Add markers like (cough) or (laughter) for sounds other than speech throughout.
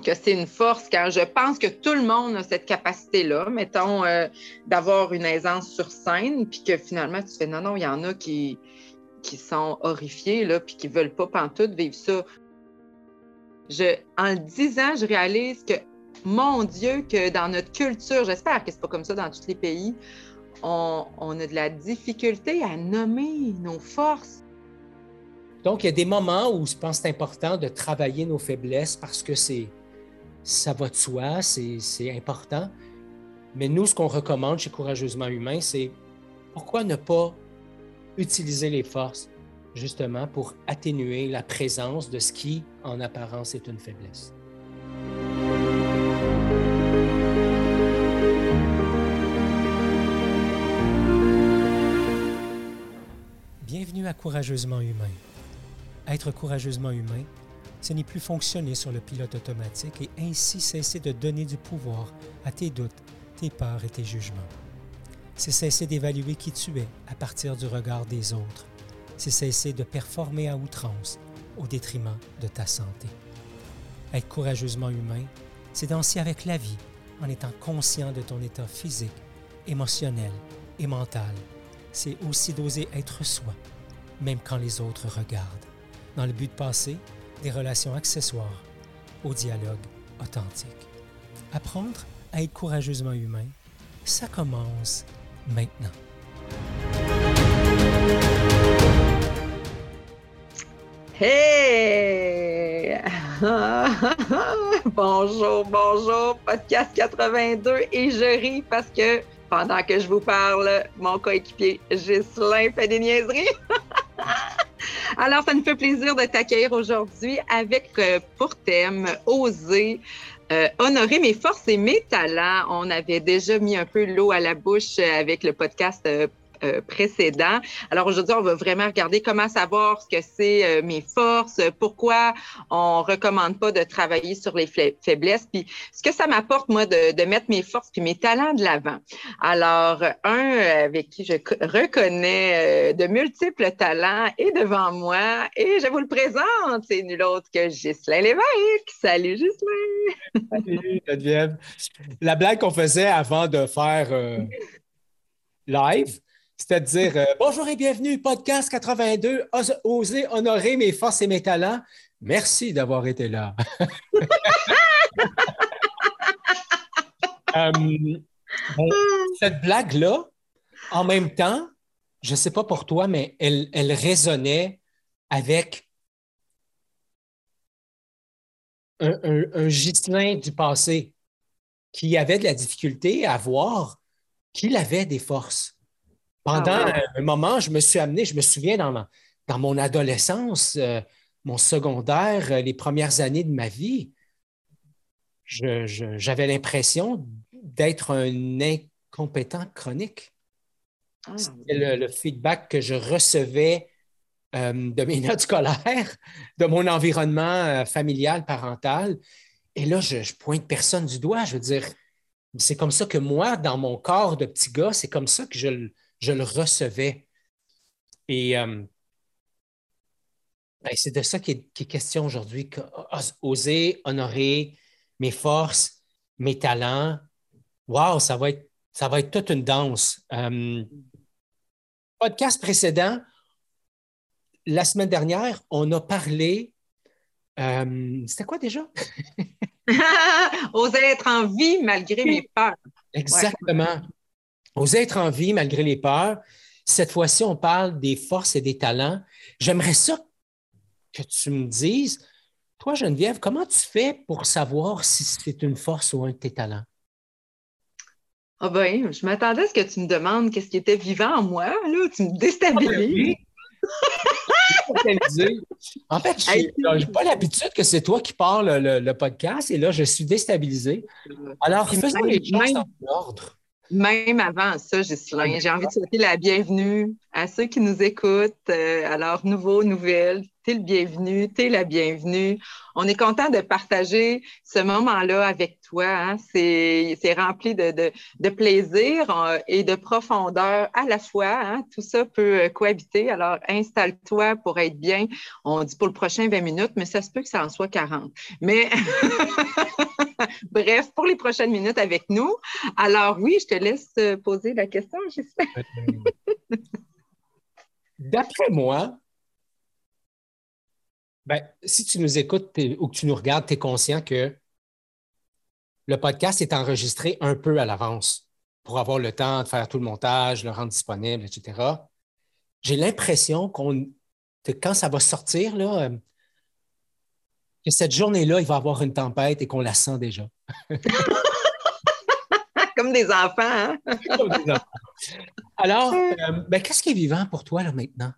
que c'est une force quand je pense que tout le monde a cette capacité-là, mettons, euh, d'avoir une aisance sur scène, puis que finalement, tu fais non, non, il y en a qui, qui sont horrifiés, là, puis qui ne veulent pas pantoute vivre ça. Je, en le disant, je réalise que, mon Dieu, que dans notre culture, j'espère que ce n'est pas comme ça dans tous les pays, on, on a de la difficulté à nommer nos forces. Donc, il y a des moments où je pense que c'est important de travailler nos faiblesses parce que c'est ça va de soi, c'est important. Mais nous, ce qu'on recommande chez Courageusement Humain, c'est pourquoi ne pas utiliser les forces justement pour atténuer la présence de ce qui, en apparence, est une faiblesse. Bienvenue à Courageusement Humain. Être courageusement humain, ce n'est plus fonctionner sur le pilote automatique et ainsi cesser de donner du pouvoir à tes doutes, tes peurs et tes jugements. C'est cesser d'évaluer qui tu es à partir du regard des autres. C'est cesser de performer à outrance au détriment de ta santé. Être courageusement humain, c'est danser avec la vie en étant conscient de ton état physique, émotionnel et mental. C'est aussi d'oser être soi, même quand les autres regardent, dans le but de passer des relations accessoires au dialogue authentique. Apprendre à être courageusement humain, ça commence maintenant. Hey! (laughs) bonjour, bonjour, podcast 82 et je ris parce que pendant que je vous parle, mon coéquipier Ghislain fait des niaiseries. (laughs) Alors, ça nous fait plaisir de t'accueillir aujourd'hui avec euh, pour thème Oser. Euh, honorer mes forces et mes talents. On avait déjà mis un peu l'eau à la bouche avec le podcast euh, précédent. Alors aujourd'hui, on va vraiment regarder comment savoir ce que c'est euh, mes forces, pourquoi on recommande pas de travailler sur les faiblesses, puis ce que ça m'apporte moi de, mettre mes forces puis mes talents de l'avant. Alors un avec qui je reconnais euh, de multiples talents est devant moi et je vous le présente, c'est nul autre que Ghislain Lévesque. Salut Ghislain. Salut Geneviève. La blague qu'on faisait avant de faire live, c'est-à-dire, euh, bonjour et bienvenue, podcast 82, oser honorer mes forces et mes talents. Merci d'avoir été là. (laughs) Euh, cette blague-là, en même temps, je ne sais pas pour toi, mais elle, elle résonnait avec un, un, du passé qui avait de la difficulté à voir qu'il avait des forces. Pendant ah un moment, je me suis amené, je me souviens dans, dans mon adolescence, euh, mon secondaire, euh, les premières années de ma vie, j'avais l'impression d'être un incompétent chronique. Ah C'était le, feedback que je recevais euh, de mes (laughs) notes scolaires, de mon environnement familial, parental. Et là, je, je pointe personne du doigt. Je veux dire, c'est comme ça que moi, dans mon corps de petit gars, c'est comme ça que je, je le recevais. Et euh, ben, c'est de ça qui est, question aujourd'hui, oser honorer mes forces, mes talents. Wow, ça va être, ça va être toute une danse. Euh, podcast précédent, la semaine dernière, on a parlé. Euh, c'était quoi déjà? (laughs) Oser être en vie malgré mes peurs. Exactement. Oser être en vie malgré les peurs. Cette fois-ci, on parle des forces et des talents. J'aimerais ça que tu me dises, toi, Geneviève, comment tu fais pour savoir si c'est une force ou un de tes talents? Ah ben, je m'attendais à ce que tu me demandes qu'est-ce qui était vivant en moi. Là, tu me déstabilises. en fait, je n'ai pas l'habitude que c'est toi qui parles le, podcast et là, je suis déstabilisé. Alors, faisons les choses en ordre. Même avant ça, j'ai envie de souhaiter la bienvenue à ceux qui nous écoutent. Euh, alors, nouveau, nouvelle, t'es le bienvenu, t'es la bienvenue. On est content de partager ce moment-là avec toi. Hein. C'est rempli de, de, plaisir euh, et de profondeur à la fois. Hein. Tout ça peut euh, cohabiter. Alors, installe-toi pour être bien. On dit pour le prochain 20 minutes, mais ça se peut que ça en soit 40. Mais (laughs) bref, pour les prochaines minutes avec nous. Alors, oui, je te laisse poser la question, j'espère. D'après moi, ben, si tu nous écoutes ou que tu nous regardes, tu es conscient que le podcast est enregistré un peu à l'avance pour avoir le temps de faire tout le montage, le rendre disponible, etc. J'ai l'impression qu'on, que quand ça va sortir, euh, que cette journée-là, il va y avoir une tempête et qu'on la sent déjà. (laughs) Comme des enfants. Hein? (laughs) Comme des enfants. Alors, euh, ben, qu'est-ce qui est vivant pour toi là maintenant?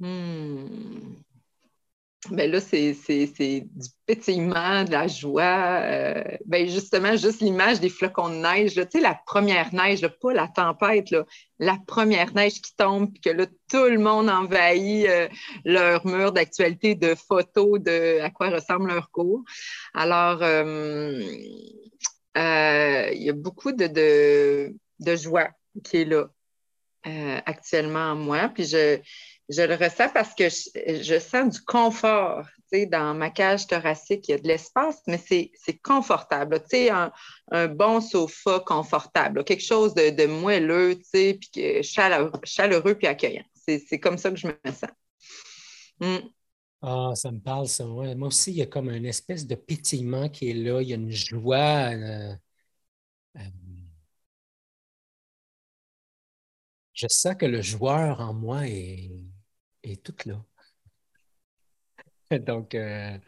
Hmm. Ben là, c'est du pétillement, de la joie. Euh, ben justement, juste l'image des flocons de neige. Tu sais, la première neige, pas la tempête, la première neige qui tombe, puis que là, tout le monde envahit euh, leur mur d'actualité de photos de à quoi ressemble leur cours. Alors, il y a beaucoup de, de joie qui est là euh, actuellement en moi. Puis je, je, le ressens parce que je, sens du confort. Dans ma cage thoracique, il y a de l'espace, mais c'est confortable. Un, un, bon sofa confortable, quelque chose de, moelleux, puis chaleureux, chaleureux puis accueillant. C'est comme ça que je me sens. Mm. Ah, ça me parle, ça. Moi aussi, il y a comme une espèce de pétillement qui est là. Il y a une joie. Euh, euh, je sens que le joueur en moi est, est tout là. (laughs) Donc, euh,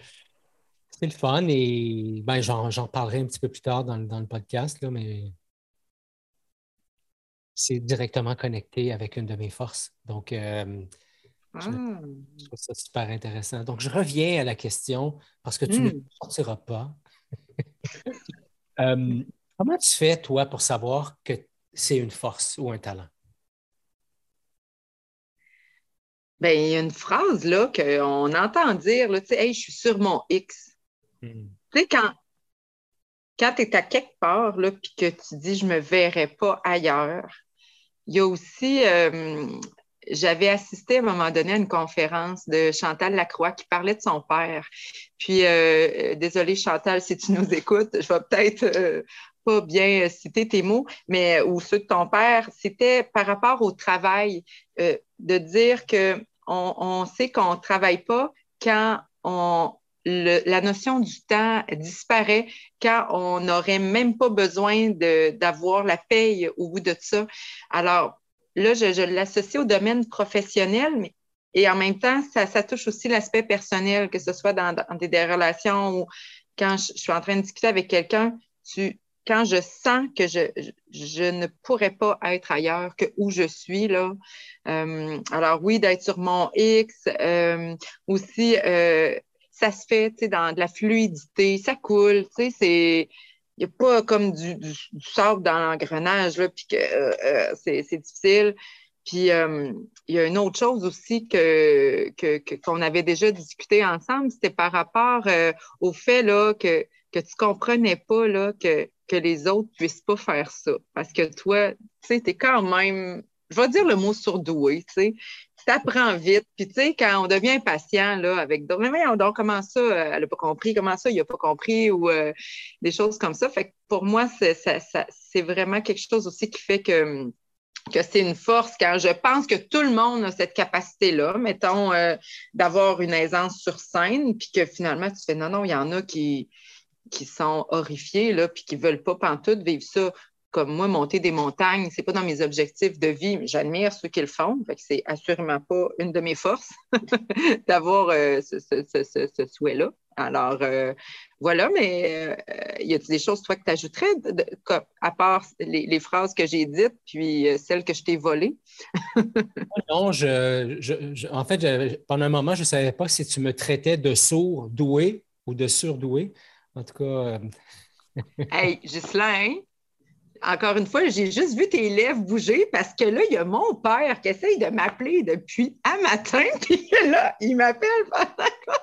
c'est le fun et ben, j'en parlerai un petit peu plus tard dans, le podcast, là, mais c'est directement connecté avec une de mes forces. Donc, je, ah. trouve ça super intéressant. Donc, je reviens à la question parce que tu ne hmm. sortiras pas. (laughs) Euh, comment tu fais, toi, pour savoir que c'est une force ou un talent? Ben, il y a une phrase là qu'on entend dire, là, tu sais, hey, je suis sur mon X. Hmm. Tu sais, quand, quand tu es à quelque part, là, puis que tu dis je me verrai pas ailleurs, il y a aussi, euh, j'avais assisté à un moment donné à une conférence de Chantal Lacroix qui parlait de son père. Puis, euh, désolé Chantal, si tu nous écoutes, je vais peut-être euh, pas bien citer tes mots, mais ou ceux de ton père, c'était par rapport au travail, de dire que on, sait qu'on ne travaille pas quand on, la notion du temps disparaît quand on n'aurait même pas besoin d'avoir la paye au bout de ça. Alors, là, je, l'associe au domaine professionnel, mais, et en même temps, ça, touche aussi l'aspect personnel, que ce soit dans, des, relations ou quand je, suis en train de discuter avec quelqu'un, quand je sens que je, ne pourrais pas être ailleurs que où je suis, là. Euh, alors oui, d'être sur mon X, euh, aussi, euh, ça se fait, tu sais, dans de la fluidité, ça coule, tu sais, c'est... N'y a pas comme du, du, sable dans l'engrenage, puis que c'est difficile. Puis il y a une autre chose aussi que, qu'on avait déjà discuté ensemble, c'était par rapport au fait là, que, que tu ne comprenais pas là, que que les autres puissent pas faire ça. Parce que toi, tu sais, tu es quand même, je vais dire le mot surdoué, tu sais. Tu apprends vite. Puis, tu sais, quand on devient patient, là, avec d'autres, mais donc, comment ça, euh, elle n'a pas compris, comment ça, il n'a pas compris, ou euh, des choses comme ça. Fait que pour moi, c'est vraiment quelque chose aussi qui fait que que c'est une force, car je pense que tout le monde a cette capacité-là, mettons, euh, d'avoir une aisance sur scène, puis que finalement, tu fais non, non, il y en a qui, qui sont horrifiés, là, puis qui ne veulent pas pantoute vivre ça comme moi, monter des montagnes, c'est pas dans mes objectifs de vie, mais j'admire ceux qui le font. C'est assurément pas une de mes forces (laughs) d'avoir euh, ce, souhait-là. Alors, euh, voilà, mais il euh, y a des choses, toi, que tu ajouterais, à part les, phrases que j'ai dites, puis celles que je t'ai volées? (laughs) non, je, en fait, pendant un moment, je ne savais pas si tu me traitais de sourd doué ou de surdoué. En tout cas. Euh, (laughs) hey, Ghislain, encore une fois, j'ai juste vu tes lèvres bouger parce que là, il y a mon père qui essaye de m'appeler depuis un matin, (laughs) puis là, il m'appelle.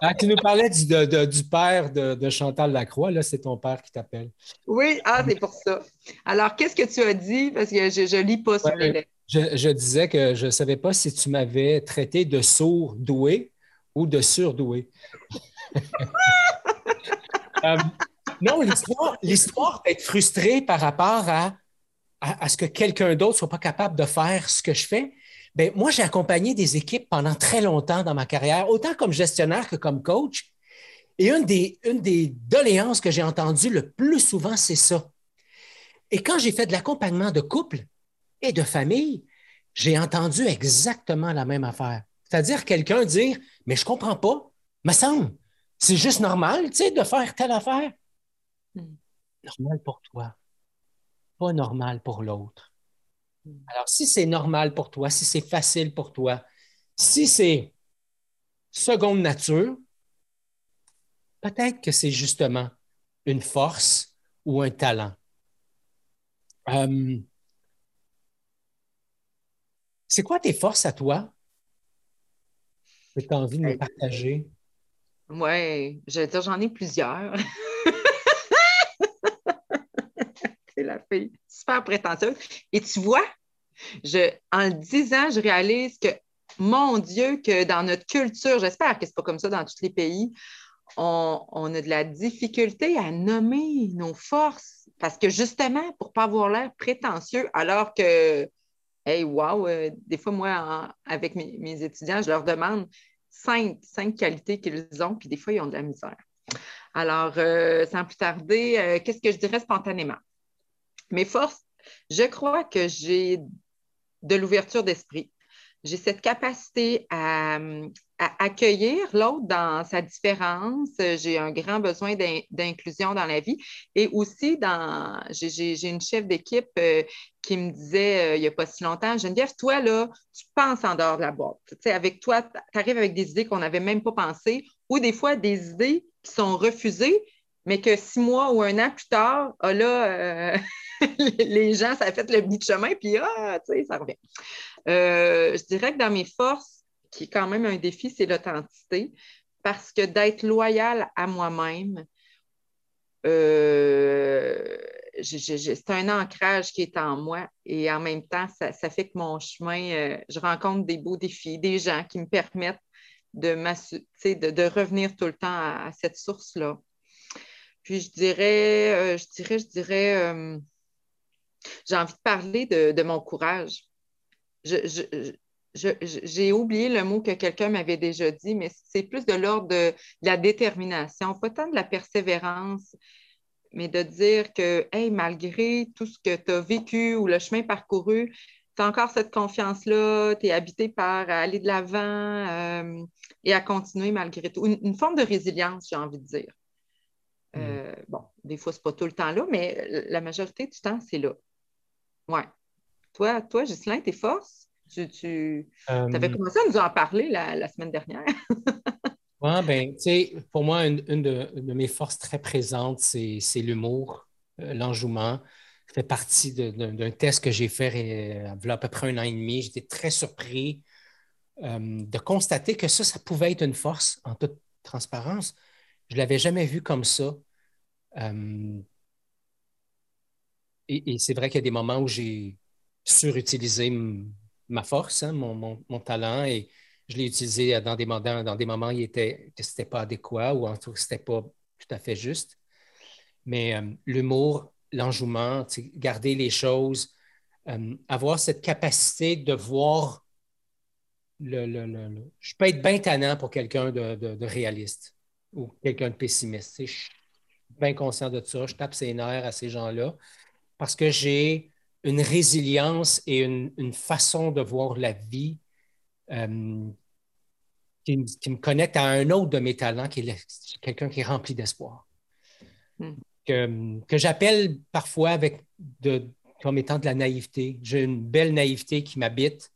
ah, tu nous parlais du, du père de, Chantal Lacroix, là, c'est ton père qui t'appelle. Oui, ah, c'est pour ça. Alors, qu'est-ce que tu as dit? Parce que je ne lis pas sur les lèvres. Je, disais que je ne savais pas si tu m'avais traité de sourd doué ou de surdoué. (laughs) Euh, non, l'histoire d'être frustré par rapport à, ce que quelqu'un d'autre ne soit pas capable de faire ce que je fais. Bien, moi, j'ai accompagné des équipes pendant très longtemps dans ma carrière, autant comme gestionnaire que comme coach. Et une des, une des doléances que j'ai entendues le plus souvent, c'est ça. Et quand j'ai fait de l'accompagnement de couple et de famille, j'ai entendu exactement la même affaire. C'est-à-dire quelqu'un dire Mais je ne comprends pas, me semble, c'est juste normal, tu sais, de faire telle affaire. Normal pour toi, pas normal pour l'autre. Hmm. Alors, si c'est normal pour toi, si c'est facile pour toi, si c'est seconde nature, peut-être que c'est justement une force ou un talent. Euh, c'est quoi tes forces à toi que tu as envie de me partager? Oui, j'en ai plusieurs. (laughs) c'est super prétentieuse. Et tu vois, je, en le disant, je réalise que, mon Dieu, que dans notre culture, j'espère que ce n'est pas comme ça dans tous les pays, on, on, a de la difficulté à nommer nos forces parce que justement, pour ne pas avoir l'air prétentieux, alors que, hey, wow, euh, des fois, moi, avec mes, mes, étudiants, je leur demande cinq, cinq qualités qu'ils ont, puis des fois, ils ont de la misère. Alors, euh, sans plus tarder, euh, qu'est-ce que je dirais spontanément? Mes forces, je crois que j'ai de l'ouverture d'esprit. J'ai cette capacité à, accueillir l'autre dans sa différence. J'ai un grand besoin d'inclusion dans la vie. Et aussi, j'ai une chef d'équipe euh, qui me disait euh, il n'y a pas si longtemps, Geneviève, toi, là, tu penses en dehors de la boîte. Tu avec toi, tu arrives avec des idées qu'on n'avait même pas pensées ou des fois des idées qui sont refusées, mais que six mois ou un an plus tard, ah là, euh, (laughs) les gens, ça a fait le bout de chemin, puis ah, tu sais, ça revient. je dirais que dans mes forces, qui est quand même un défi, c'est l'authenticité. Parce que d'être loyal à moi-même, euh, c'est un ancrage qui est en moi et en même temps, ça, fait que mon chemin, euh, je rencontre des beaux défis, des gens qui me permettent de, de, de revenir tout le temps à, cette source-là. Puis je dirais, euh, je dirais, je dirais, j'ai envie de parler de, mon courage. j'ai oublié le mot que quelqu'un m'avait déjà dit, mais c'est plus de l'ordre de, la détermination, pas tant de la persévérance, mais de dire que, hey, malgré tout ce que tu as vécu ou le chemin parcouru, tu as encore cette confiance-là, tu es habité par aller de l'avant euh, et à continuer malgré tout. Une, forme de résilience, j'ai envie de dire. Euh, mm. Bon, des fois, ce n'est pas tout le temps là, mais la majorité du temps, c'est là. Ouais. Toi, toi, Ghislain, tes forces? Tu, tu avais euh, commencé à nous en parler la, semaine dernière. (laughs) oui, ben, tu sais, pour moi, une, de, mes forces très présentes, c'est l'humour, euh, l'enjouement. Ça fait partie d'un test que j'ai fait euh, il y a à peu près un an et demi. J'étais très surpris de constater que ça, ça pouvait être une force en toute transparence. Je ne l'avais jamais vu comme ça. Et, et c'est vrai qu'il y a des moments où j'ai surutilisé ma force, hein, mon, talent, et je l'ai utilisé dans des, moments, dans des moments où il était, ce n'était pas adéquat ou en tout cas, ce n'était pas tout à fait juste. Mais euh, l'humour, l'enjouement, garder les choses, euh, avoir cette capacité de voir le, je peux être bien tannant pour quelqu'un de, réaliste ou quelqu'un de pessimiste. Bien conscient de ça. Je tape ses nerfs à ces gens-là parce que j'ai une résilience et une, façon de voir la vie euh, qui, me connecte à un autre de mes talents, qui est quelqu'un qui est rempli d'espoir. Hmm. Que, j'appelle parfois avec de, comme étant de la naïveté. J'ai une belle naïveté qui m'habite.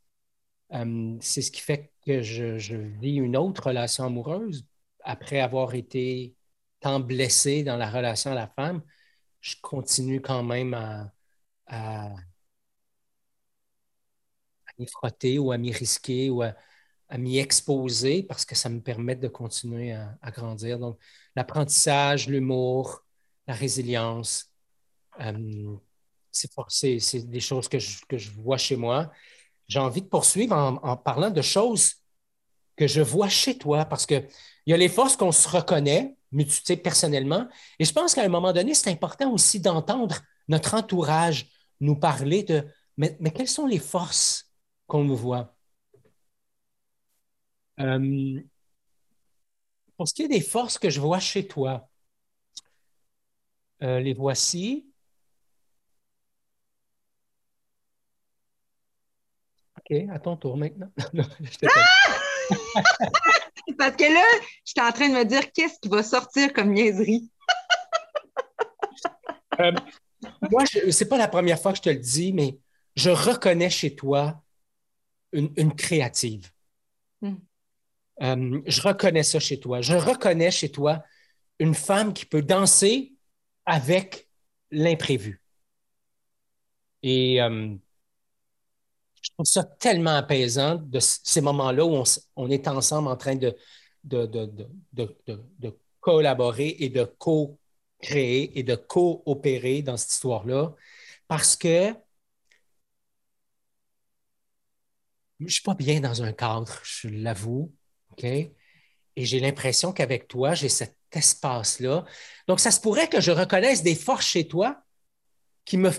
Euh, c'est ce qui fait que je, je, vis une autre relation amoureuse après avoir été tant blessé dans la relation à la femme. Je continue quand même à, m'y frotter ou à m'y risquer ou à, m'y exposer parce que ça me permet de continuer à, grandir. Donc, l'apprentissage, l'humour, la résilience, euh, c'est des choses que je, que je, vois chez moi. J'ai envie de poursuivre en, parlant de choses que je vois chez toi parce qu'il y a les forces qu'on se reconnaît personnellement. Et je pense qu'à un moment donné, c'est important aussi d'entendre notre entourage nous parler de mais, quelles sont les forces qu'on nous voit? Euh, pour ce qui est des forces que je vois chez toi, euh, les voici. OK, à ton tour maintenant. (laughs) (laughs) Parce que là, je suis en train de me dire qu'est-ce qui va sortir comme niaiserie? (laughs) Euh, moi, ce n'est pas la première fois que je te le dis, mais je reconnais chez toi une, créative. Hmm. Euh, je reconnais ça chez toi. Je reconnais chez toi une femme qui peut danser avec l'imprévu. Et euh, je trouve ça tellement apaisant de ces moments-là où on, est ensemble en train de, de, de collaborer et de co-créer et de coopérer dans cette histoire-là parce que je ne suis pas bien dans un cadre, je l'avoue. Et j'ai l'impression qu'avec toi, j'ai cet espace-là. Donc, ça se pourrait que je reconnaisse des forces chez toi qui me,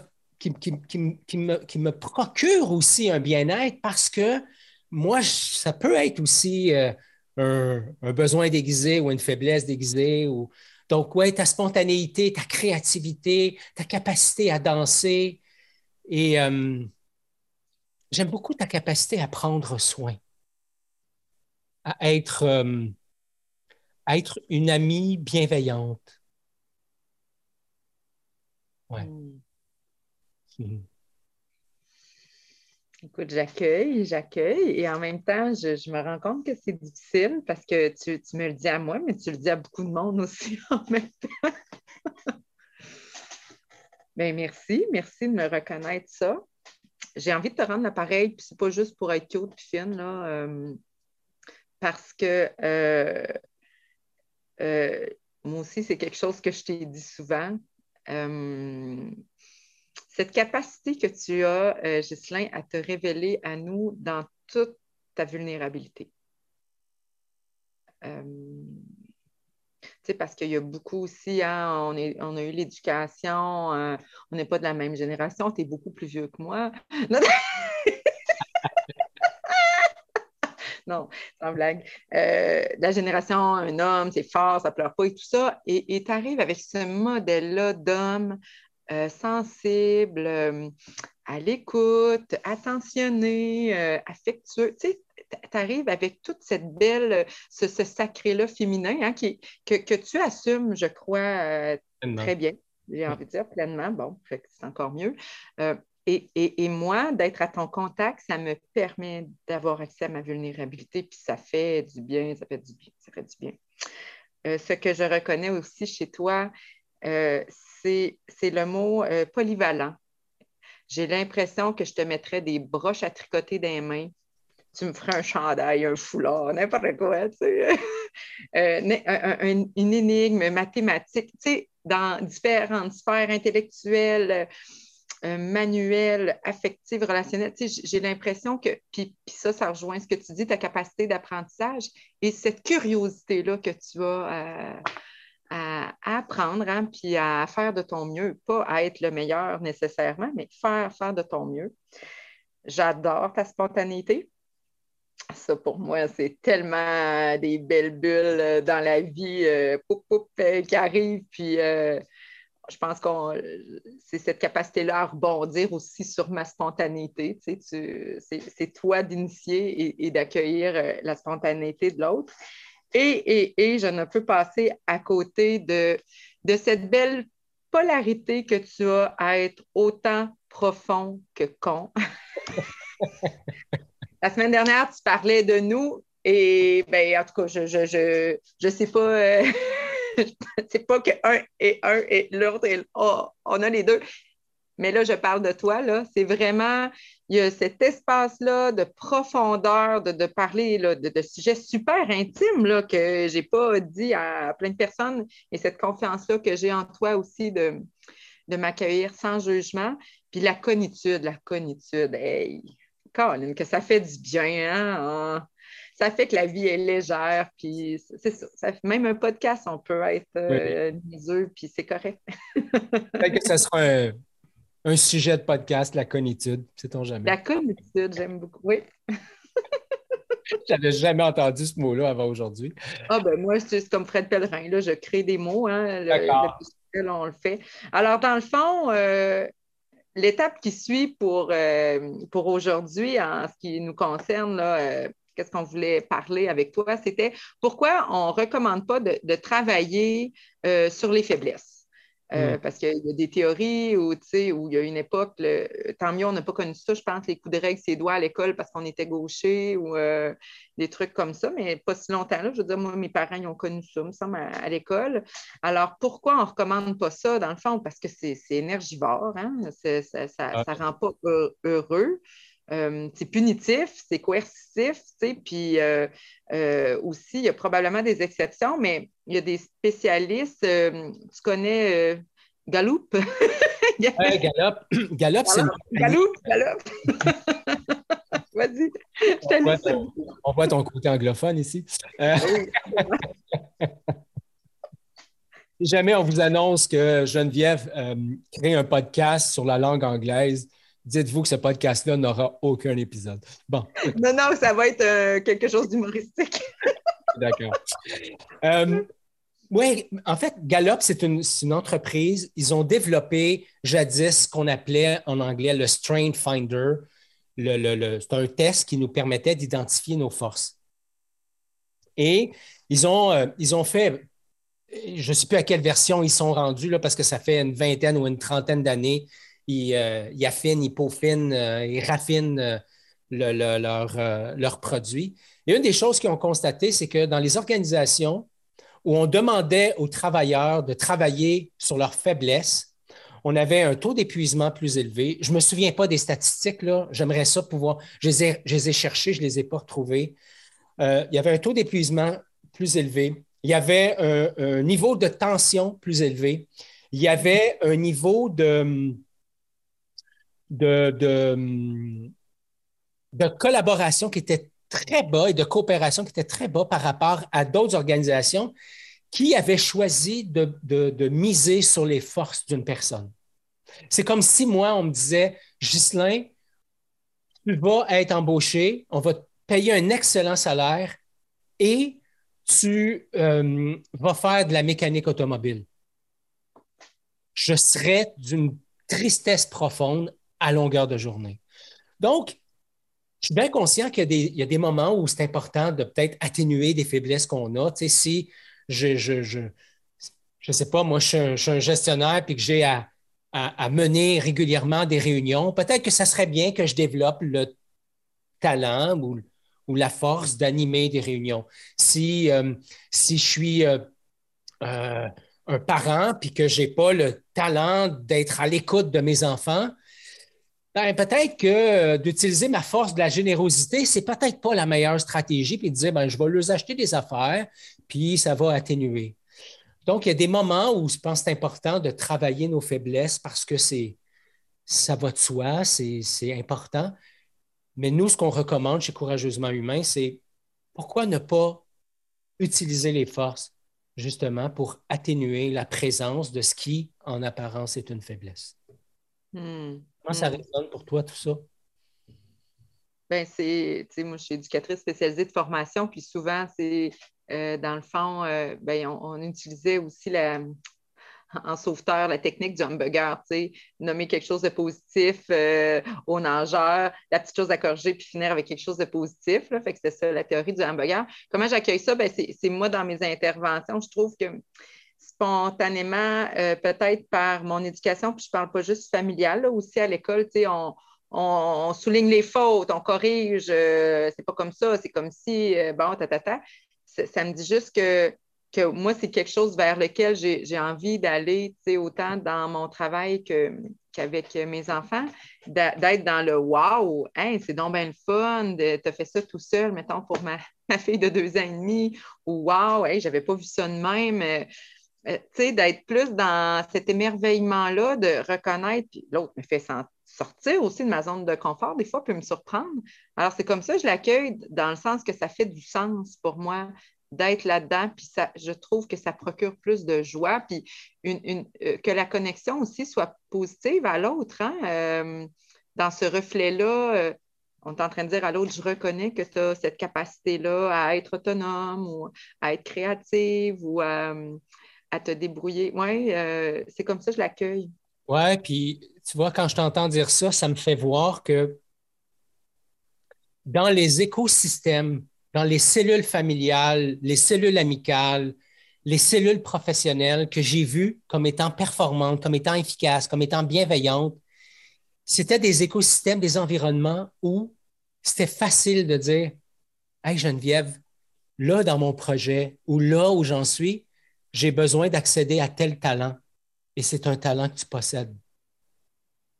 qui, me, procurent aussi un bien-être parce que moi, ça peut être aussi euh, un, besoin déguisé ou une faiblesse déguisée. Ou... Donc, oui, ta spontanéité, ta créativité, ta capacité à danser. Et euh, j'aime beaucoup ta capacité à prendre soin, à être, euh, être une amie bienveillante. Ouais. Hmm. Hmm. Écoute, j'accueille, j'accueille et en même temps, je, me rends compte que c'est difficile parce que tu, tu, me le dis à moi, mais tu le dis à beaucoup de monde aussi (laughs) en même temps. Bien, merci, merci de me reconnaître ça j'ai envie de te rendre l'appareil, puis c'est pas juste pour être cute puis fine, là, euh, parce que euh, euh, moi aussi, c'est quelque chose que je t'ai dit souvent. Cette capacité que tu as, Ghislain, à te révéler à nous dans toute ta vulnérabilité parce qu'il y a beaucoup aussi, hein, on a eu l'éducation, euh, on n'est pas de la même génération, tu es beaucoup plus vieux que moi. (laughs) non, sans blague. Euh, la génération, un homme, c'est fort, ça pleure pas et tout ça. Et tu arrives avec ce modèle-là d'homme euh, sensible, à l'écoute, attentionné, affectueux. Tu sais, tu arrives avec toute cette belle, ce, sacré-là féminin hein, qui, que, tu assumes, je crois, euh, très bien. J'ai envie de dire pleinement. Bon, c'est encore mieux. Euh, et, moi, d'être à ton contact, ça me permet d'avoir accès à ma vulnérabilité, puis ça fait du bien, ça fait du bien, ça fait du bien. Euh, ce que je reconnais aussi chez toi, c'est le mot polyvalent. J'ai l'impression que je te mettrais des broches à tricoter dans les mains, tu me ferais un chandail, un foulard, n'importe quoi, tu sais. (laughs) Euh, une énigme mathématique, dans différentes sphères intellectuelles, euh, manuelles, affectives, relationnelles. J'ai l'impression que, puis, ça, ça rejoint ce que tu dis, ta capacité d'apprentissage et cette curiosité-là que tu as à, apprendre, hein, puis à faire de ton mieux, pas à être le meilleur nécessairement, mais faire, faire de ton mieux. J'adore ta spontanéité. Ça, pour moi, c'est tellement des belles bulles euh, dans la vie euh, euh, qui arrivent. Puis je pense que c'est cette capacité-là à rebondir aussi sur ma spontanéité. C'est toi d'initier et, d'accueillir la spontanéité de l'autre. Et, je ne peux passer à côté de, de cette belle polarité que tu as à être autant profond que con. (laughs) La semaine dernière, tu parlais de nous et ben, en tout cas, je je, je, je sais pas. Euh, (laughs) c'est pas que un et un et l'autre et oh, on a les deux. Mais là, je parle de toi, là. C'est vraiment, il y a cet espace-là de profondeur, de, parler de, sujets super intimes là, que je n'ai pas dit à plein de personnes et cette confiance-là que j'ai en toi aussi de, de m'accueillir sans jugement. Puis la cognitude, la cognitude, hey, Colin, que ça fait du bien, hein? ça fait que la vie est légère, puis c'est ça, Même un podcast, on peut être euh, puis c'est correct. Peut-être que ça sera un, sujet de podcast, la conitude, sait-on jamais? La conitude, j'aime beaucoup, oui. (laughs) J'avais jamais entendu ce mot-là avant aujourd'hui. Ah ben moi, c'est comme Fred Pellerin, là, je crée des mots, hein, le, on le fait. Alors, dans le fond, euh, l'étape qui suit pour, euh, pour aujourd'hui, en ce qui nous concerne, euh, qu'est-ce qu'on voulait parler avec toi, c'était pourquoi on ne recommande pas de, travailler euh, sur les faiblesses? Euh, mm. Parce qu'il y a des théories où, où il y a une époque, tant mieux, on n'a pas connu ça, je pense, les coups de règle, ses doigts à l'école parce qu'on était gaucher ou euh, des trucs comme ça, mais pas si longtemps là. Je veux dire, moi, mes parents, ils ont connu ça, me semble, à, l'école. Alors, pourquoi on ne recommande pas ça, dans le fond? Parce que c'est énergivore, hein? ça ne ah. rend pas heureux. Euh, c'est punitif, c'est coercitif, puis euh, euh, aussi, il y a probablement des exceptions, mais il y a des spécialistes. tu connais Gallup? (laughs) oui, (clears throat) Gallup. Gallup, c'est. Gallup, Gallup. (laughs) Vas-y. On, voit ton, on voit ton côté anglophone ici. (laughs) si jamais on vous annonce que Geneviève crée un podcast sur la langue anglaise, dites-vous que ce podcast-là n'aura aucun épisode. Bon. Non, non, ça va être euh, quelque chose d'humoristique. (laughs) D'accord. Euh, oui, en fait, Gallup, c'est une, entreprise. Ils ont développé jadis ce qu'on appelait en anglais le Strength Finder. c'est un test qui nous permettait d'identifier nos forces. Et ils ont, euh, ils ont fait, je ne sais plus à quelle version ils sont rendus, là, parce que ça fait une vingtaine ou une trentaine d'années ils, euh, ils affinent, ils peaufinent, euh, ils raffinent euh, leurs produits. Et une des choses qu'ils ont constaté, c'est que dans les organisations où on demandait aux travailleurs de travailler sur leurs faiblesses, on avait un taux d'épuisement plus élevé. Je ne me souviens pas des statistiques. J'aimerais ça pouvoir. Je les ai, je cherchées, je ne les ai pas retrouvées. il y avait un taux d'épuisement plus élevé. Il y avait un, niveau de tension plus élevé. Il y avait un niveau de, de, de, collaboration qui était très bas et de coopération qui était très bas par rapport à d'autres organisations qui avaient choisi de, miser sur les forces d'une personne. C'est comme si moi, on me disait, Ghislain, tu vas être embauché, on va te payer un excellent salaire et tu euh, vas faire de la mécanique automobile. Je serais d'une tristesse profonde à longueur de journée. Donc, je suis bien conscient qu'il y, a des moments où c'est important de peut-être atténuer des faiblesses qu'on a. Tu sais, si je, je, je, sais pas, moi, je suis un, gestionnaire et que j'ai à, à, mener régulièrement des réunions, peut-être que ça serait bien que je développe le talent ou, ou la force d'animer des réunions. Si, euh, si je suis euh, euh, un parent puis que je n'ai pas le talent d'être à l'écoute de mes enfants, ben, peut-être que euh, d'utiliser ma force de la générosité, c'est peut-être pas la meilleure stratégie, puis de dire, ben, je vais leur acheter des affaires, puis ça va atténuer. Donc, il y a des moments où je pense que c'est important de travailler nos faiblesses parce que c'est, ça va de soi, c'est important. Mais nous, ce qu'on recommande chez Courageusement Humain, c'est pourquoi ne pas utiliser les forces justement pour atténuer la présence de ce qui, en apparence, est une faiblesse. Hmm. Comment ça hmm. résonne pour toi, tout ça? Ben, c'est, tu sais, moi, je suis éducatrice spécialisée de formation, puis souvent, c'est, euh, dans le fond, euh, ben, on, utilisait aussi la, (laughs) en sauveteur la technique du hamburger, tu sais, nommer quelque chose de positif euh, au nageur, la petite chose à corriger, puis finir avec quelque chose de positif. Là, fait que c'est ça, la théorie du hamburger. Comment j'accueille ça? Ben, c'est moi, dans mes interventions, je trouve que spontanément, euh, peut-être par mon éducation, puis je ne parle pas juste familiale, aussi à l'école, on, on, souligne les fautes, on corrige, euh, c'est pas comme ça, c'est comme si, euh, bon, ta, ta, ta. Ça, me dit juste que, que moi, c'est quelque chose vers lequel j'ai envie d'aller, autant dans mon travail qu'avec mes enfants, d'être dans le wow, hey, c'est donc bien le fun, tu as fait ça tout seul, mettons, pour (laughs) ma, fille de deux ans et demi, ou wow, hey, j'avais pas vu ça de même. Euh, tu sais, d'être plus dans cet émerveillement-là, de reconnaître, puis l'autre me fait sortir aussi de ma zone de confort, des fois, peut me surprendre. Alors, c'est comme ça, je l'accueille dans le sens que ça fait du sens pour moi d'être là-dedans, puis ça, je trouve que ça procure plus de joie, puis une, euh, que la connexion aussi soit positive à l'autre. Hein? Euh, dans ce reflet-là, on est en train de dire à l'autre, je reconnais que tu as cette capacité-là à être autonome ou à être créative ou à, te débrouiller. Oui, c'est comme ça que je l'accueille. Oui, puis tu vois, quand je t'entends dire ça, ça me fait voir que dans les écosystèmes dans les cellules familiales, les cellules amicales, les cellules professionnelles que j'ai vues comme étant performantes, comme étant efficaces, comme étant bienveillantes, c'était des écosystèmes, des environnements où c'était facile de dire Hey Geneviève, là dans mon projet ou là où j'en suis, j'ai besoin d'accéder à tel talent et c'est un talent que tu possèdes.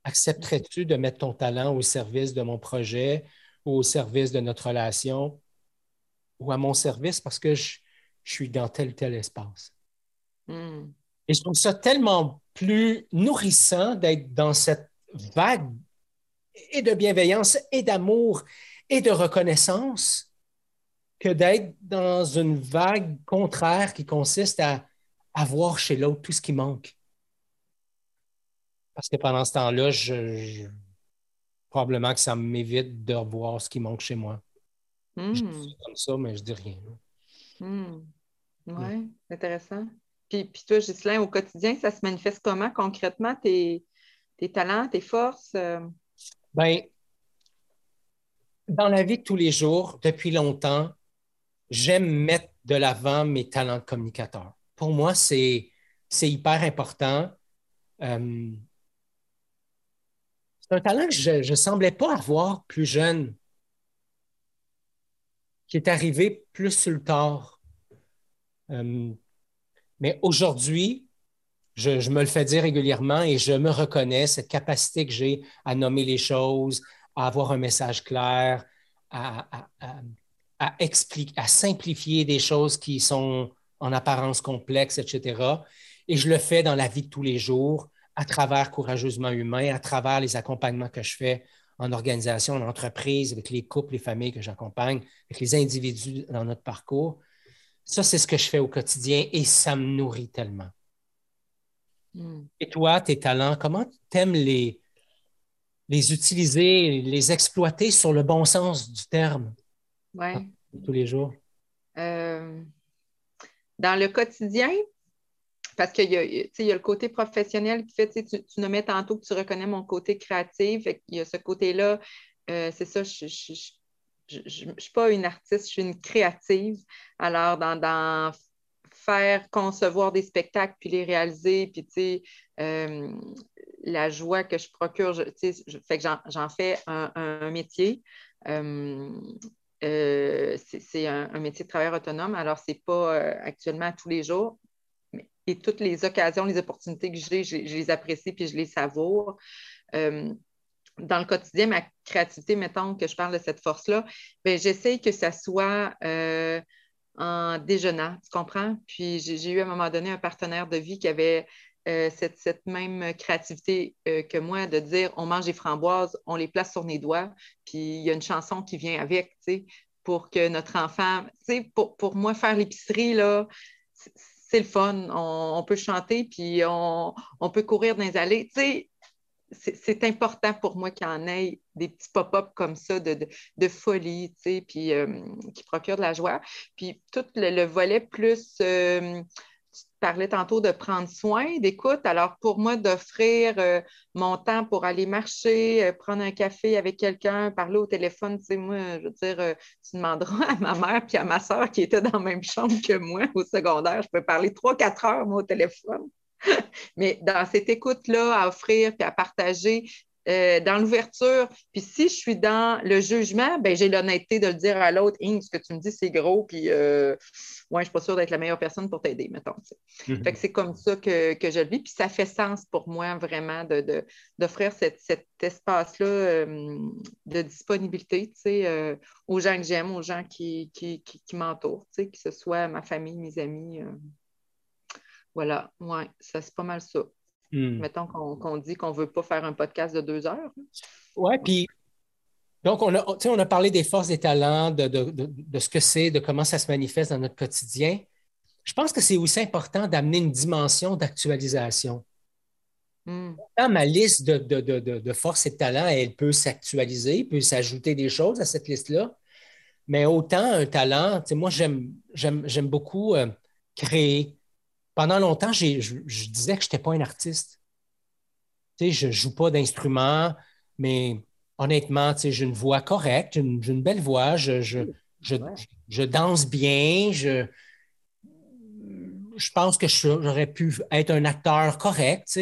Accepterais-tu de mettre ton talent au service de mon projet ou au service de notre relation? ou à mon service parce que je, suis dans tel ou tel espace? Hmm. Et je trouve ça tellement plus nourrissant d'être dans cette vague et de bienveillance et d'amour et de reconnaissance que d'être dans une vague contraire qui consiste à avoir chez l'autre tout ce qui manque. Parce que pendant ce temps-là, je, probablement que ça m'évite de revoir ce qui manque chez moi. Je dis hmm. comme ça, mais je dis rien. Hmm. Oui, intéressant. Puis, puis toi, Ghislain, au quotidien, ça se manifeste comment concrètement, tes, talents, tes forces? Euh? Bien, dans la vie de tous les jours, depuis longtemps, j'aime mettre de l'avant mes talents de communicateur. Pour moi, c'est hyper important. Euh, c'est un talent que je ne semblais pas avoir plus jeune qui est arrivé plus sur le tard. Euh, mais aujourd'hui, je, me le fais dire régulièrement et je me reconnais cette capacité que j'ai à nommer les choses, à avoir un message clair, à, expliquer, à simplifier des choses qui sont en apparence complexes, etc. Et je le fais dans la vie de tous les jours, à travers Courageusement Humain, à travers les accompagnements que je fais en organisation, en entreprise, avec les couples, les familles que j'accompagne, avec les individus dans notre parcours. Ça, c'est ce que je fais au quotidien et ça me nourrit tellement. Hmm. Et toi, tes talents, comment tu aimes les, les utiliser, les exploiter sur le bon sens du terme? Ouais. Tous les jours. Euh, dans le quotidien, parce qu'il y, a, le côté professionnel qui fait, tu, tu nommais tantôt que tu reconnais mon côté créatif. il y a ce côté-là, euh, c'est ça, je ne suis pas une artiste, je suis une créative. Alors, dans, faire concevoir des spectacles puis les réaliser, puis tu sais, euh, la joie que je procure, je, fait que j'en fais un, métier. Euh, c'est un, métier de travailleur autonome, alors ce n'est pas actuellement tous les jours, et toutes les occasions, les opportunités que j'ai, je, les apprécie puis je les savoure. Euh, dans le quotidien, ma créativité, mettons que je parle de cette force-là, ben, j'essaye que ça soit euh, en déjeunant, tu comprends? Puis j'ai eu à un moment donné un partenaire de vie qui avait euh, cette, même créativité que moi de dire on mange des framboises, on les place sur les doigts, puis il y a une chanson qui vient avec, pour que notre enfant, pour, pour moi, faire l'épicerie, là, c'est le fun. On, peut chanter, puis on, peut courir dans les allées. Tu sais, c'est important pour moi qu'il y en ait des petits pop-up comme ça de, folie, tu sais, puis euh, qui procurent de la joie. Puis tout le, volet plus euh, tu parlais tantôt de prendre soin, d'écoute. Alors, pour moi, d'offrir euh, mon temps pour aller marcher, euh, prendre un café avec quelqu'un, parler au téléphone, tu sais, moi, je veux dire, euh, tu demanderas (laughs) à ma mère puis à ma soeur qui étaient dans la même chambre que moi au secondaire, je peux parler trois, quatre heures, moi, au téléphone. (laughs) Mais dans cette écoute-là, à offrir puis à partager, euh, dans l'ouverture. Puis si je suis dans le jugement, ben, j'ai l'honnêteté de le dire à l'autre, ce que tu me dis, c'est gros, puis euh, ouais, je ne suis pas sûre d'être la meilleure personne pour t'aider, mettons. Mm-hmm. Fait que c'est comme ça que, je le vis. Puis ça fait sens pour moi vraiment d'offrir de, cet espace-là euh, de disponibilité euh, aux gens que j'aime, aux gens qui, qui, qui, m'entourent, que ce soit ma famille, mes amis. voilà, ouais, ça c'est pas mal ça. Hmm. Mettons qu'on dit qu'on ne veut pas faire un podcast de deux heures. Oui, puis donc, on a, on a parlé des forces, des talents, de, ce que c'est, de comment ça se manifeste dans notre quotidien. Je pense que c'est aussi important d'amener une dimension d'actualisation. Dans ma liste de, forces et de talents, elle peut s'actualiser, peut s'ajouter des choses à cette liste-là. Mais autant un talent, moi, j'aime beaucoup euh, créer, pendant longtemps, je, disais que je n'étais pas un artiste. je ne joue pas d'instrument, mais honnêtement, j'ai une voix correcte, j'ai une, belle voix, je, je, danse bien, je, je pense que j'aurais pu être un acteur correct.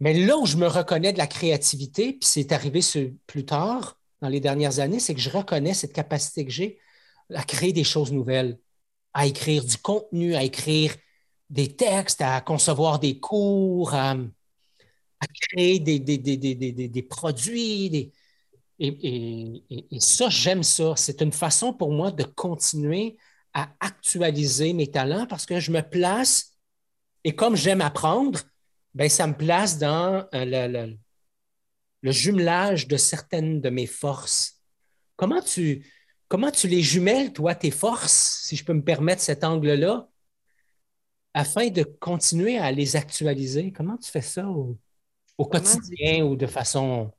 Mais là où je me reconnais de la créativité, puis c'est arrivé plus tard, dans les dernières années, c'est que je reconnais cette capacité que j'ai à créer des choses nouvelles à écrire du contenu, à écrire des textes, à concevoir des cours, à, créer des, des, produits. Et, ça, j'aime ça. C'est une façon pour moi de continuer à actualiser mes talents parce que je me place, et comme j'aime apprendre, ben, ça me place dans euh, le, le, jumelage de certaines de mes forces. Comment tu, Comment tu les jumelles, toi, tes forces, si je peux me permettre cet angle-là, afin de continuer à les actualiser? Comment tu fais ça au, quotidien ou de façon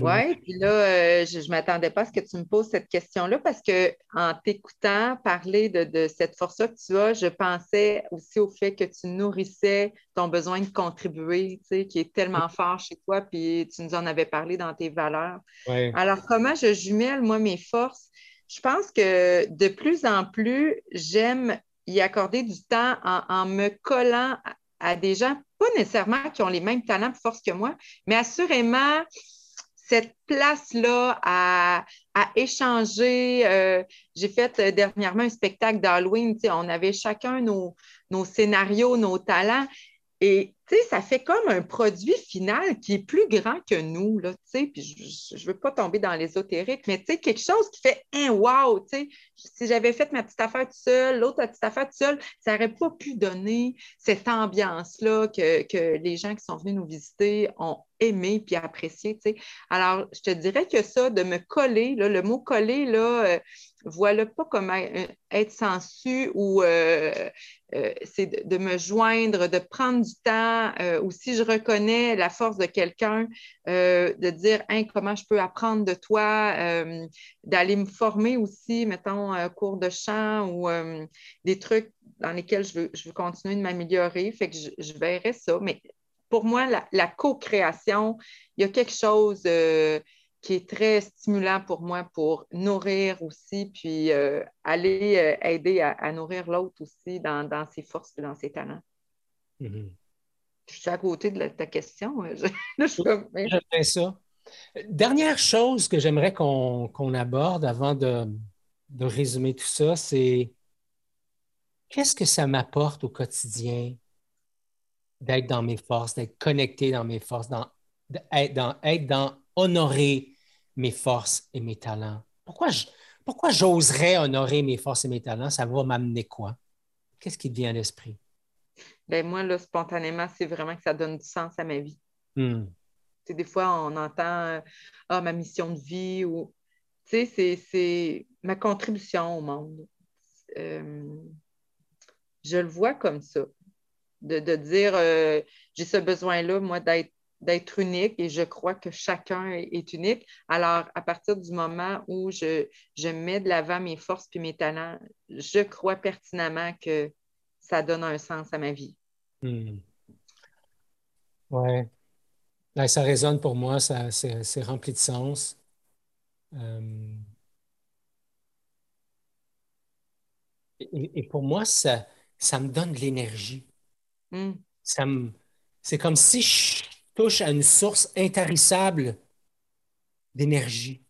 oui, puis là, euh, je ne m'attendais pas à ce que tu me poses cette question-là parce qu'en t'écoutant parler de, cette force-là que tu as, je pensais aussi au fait que tu nourrissais ton besoin de contribuer, tu sais, qui est tellement fort chez toi, puis tu nous en avais parlé dans tes valeurs. Alors, comment je jumelle, moi, mes forces? Je pense que de plus en plus, j'aime y accorder du temps en, me collant à, des gens, pas nécessairement qui ont les mêmes talents et forces que moi, mais assurément cette place-là à, échanger. Euh, j'ai fait euh, dernièrement un spectacle d'Halloween. On avait chacun nos, nos, scénarios, nos talents. Et ça fait comme un produit final qui est plus grand que nous. Là, puis je ne veux pas tomber dans l'ésotérique, mais quelque chose qui fait un wow. Si j'avais fait ma petite affaire tout seul, l'autre petite affaire tout seul, ça n'aurait pas pu donner cette ambiance-là que, que, les gens qui sont venus nous visiter ont aimé puis apprécié. Alors, je te dirais que ça, de me coller, le mot coller, là, euh, voilà pas comme être sensu ou euh, euh, c'est de, me joindre, de prendre du temps, ou si je reconnais la force de quelqu'un, de dire comment je peux apprendre de toi, d'aller me former aussi, mettons, cours de chant ou des trucs dans lesquels je veux, je continuer de m'améliorer. Fait que je, verrai ça. Mais pour moi, la, co-création, il y a quelque chose euh, qui est très stimulant pour moi pour nourrir aussi, puis euh, aller euh, aider à, nourrir l'autre aussi dans, ses forces et dans ses talents. Mm-hmm. Je suis à côté de ta question. Je, (laughs) ça. Dernière chose que j'aimerais qu'on aborde avant de, de résumer tout ça, c'est qu'est-ce que ça m'apporte au quotidien d'être dans mes forces, d'être connecté dans mes forces, d'être dans, être dans honorer mes forces et mes talents. Pourquoi, pourquoi j'oserais honorer mes forces et mes talents? Ça va m'amener quoi? Qu'est-ce qui te vient à l'esprit? Ben moi, là, spontanément, c'est vraiment que ça donne du sens à ma vie. Hmm. Des fois, on entend ah, ma mission de vie ou c'est ma contribution au monde. Euh, je le vois comme ça de, dire euh, j'ai ce besoin-là, moi, d'être unique et je crois que chacun est, unique. Alors, à partir du moment où je, je mets de l'avant mes forces et mes talents, je crois pertinemment que ça donne un sens à ma vie. Hmm. Oui. Ben, ça résonne pour moi, ça, c'est, rempli de sens. Euh, et, pour moi, ça, ça me donne de l'énergie. Hmm. Ça c'est comme si je touche à une source intarissable d'énergie.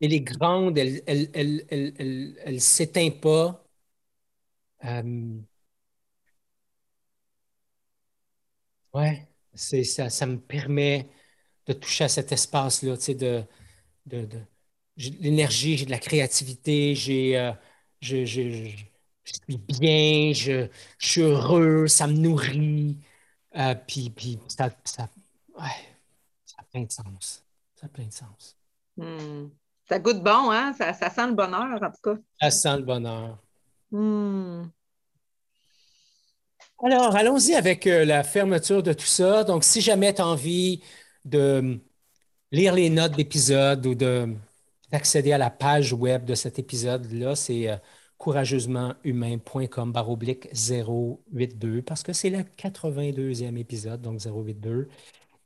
Elle est grande, elle ne elle, elle, elle, s'éteint pas. Euh, ouais, ça, ça me permet de toucher à cet espace-là, tu sais, de, de, de j'ai de l'énergie, j'ai de la créativité, j'ai, euh, je, je, je, suis bien, je, suis heureux, ça me nourrit. Euh, puis, puis ça, ça, ouais, ça a plein de sens. Ça a plein de sens. Hmm. Ça goûte bon, hein? Ça, ça, sent le bonheur, en tout cas. Ça sent le bonheur. Hmm. Alors, allons-y avec euh, la fermeture de tout ça. Donc, si jamais tu as envie de lire les notes d'épisode ou d'accéder à la page web de cet épisode-là, c'est euh, courageusementhumain.com baroblique 082 parce que c'est le 82e épisode, donc 082.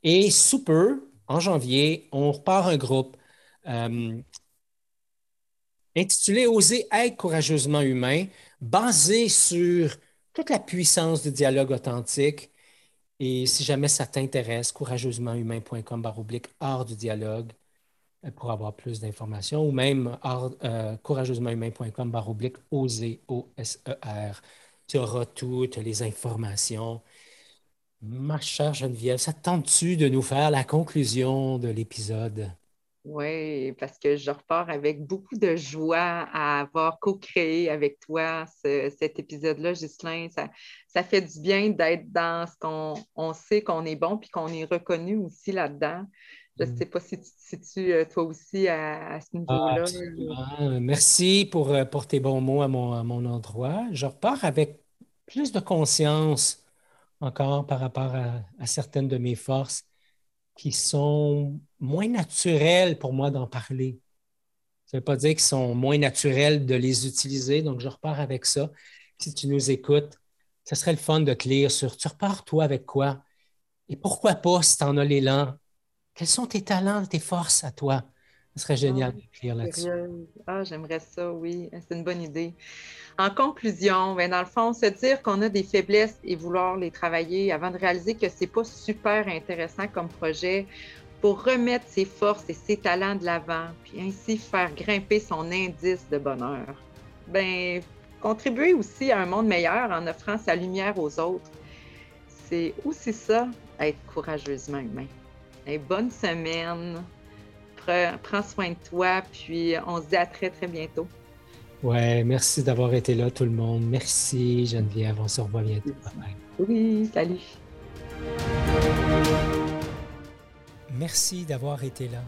Et sous peu, en janvier, on repart un groupe euh, intitulé Oser être courageusement humain, basé sur toute la puissance du dialogue authentique et si jamais ça t'intéresse, courageusementhumain.com baroblique hors du dialogue pour avoir plus d'informations ou même euh, courageusementhumain.com baroblique oser, O-S-E-R. Tu auras toutes les informations. Ma chère Geneviève, ça te tente-tu de nous faire la conclusion de l'épisode? Oui, parce que je repars avec beaucoup de joie à avoir co-créé avec toi cet épisode-là, Ghislain. Ça, fait du bien d'être dans ce qu'on on sait qu'on est bon puis qu'on est reconnu aussi là-dedans. Je ne mm. sais pas si tu te situes euh, toi aussi à, ce niveau-là. Ah, Merci pour, euh, pour, tes bons mots à mon, à mon endroit. Je repars avec plus de conscience encore par rapport à, à certaines de mes forces qui sont moins naturels pour moi d'en parler. Ça ne veut pas dire qu'ils sont moins naturels de les utiliser, donc je repars avec ça. Si tu nous écoutes, ce serait le fun de te lire sur tu repars toi avec quoi? Et pourquoi pas si tu en as l'élan. Quels sont tes talents, tes forces à toi? Ce serait génial de lire là-dessus. Ah, j'aimerais ça, oui. C'est une bonne idée. En conclusion, ben, dans le fond, se dire qu'on a des faiblesses et vouloir les travailler avant de réaliser que ce n'est pas super intéressant comme projet pour remettre ses forces et ses talents de l'avant, puis ainsi faire grimper son indice de bonheur. Ben, contribuer aussi à un monde meilleur en offrant sa lumière aux autres. C'est aussi ça, être courageusement humain. Bonne semaine. Prends soin de toi, puis on se dit à très, très bientôt. Ouais, merci d'avoir été là, tout le monde. Merci, Geneviève. On se revoit bientôt. Oui, salut. Merci d'avoir été là.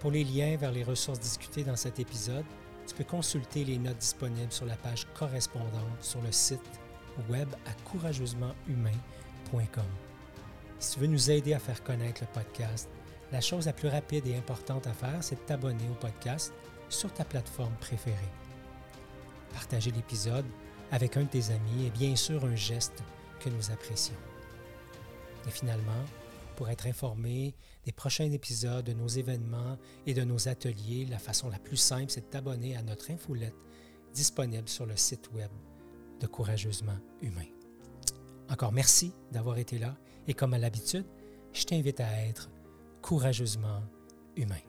Pour les liens vers les ressources discutées dans cet épisode, tu peux consulter les notes disponibles sur la page correspondante sur le site web à courageusementhumain.com. Si tu veux nous aider à faire connaître le podcast, la chose la plus rapide et importante à faire, c'est de t'abonner au podcast sur ta plateforme préférée partager l'épisode avec un de tes amis est bien sûr un geste que nous apprécions. Et finalement, pour être informé des prochains épisodes, de nos événements et de nos ateliers, la façon la plus simple, c'est de t'abonner à notre infolette disponible sur le site web de Courageusement Humain. Encore merci d'avoir été là et comme à l'habitude, je t'invite à être courageusement humain.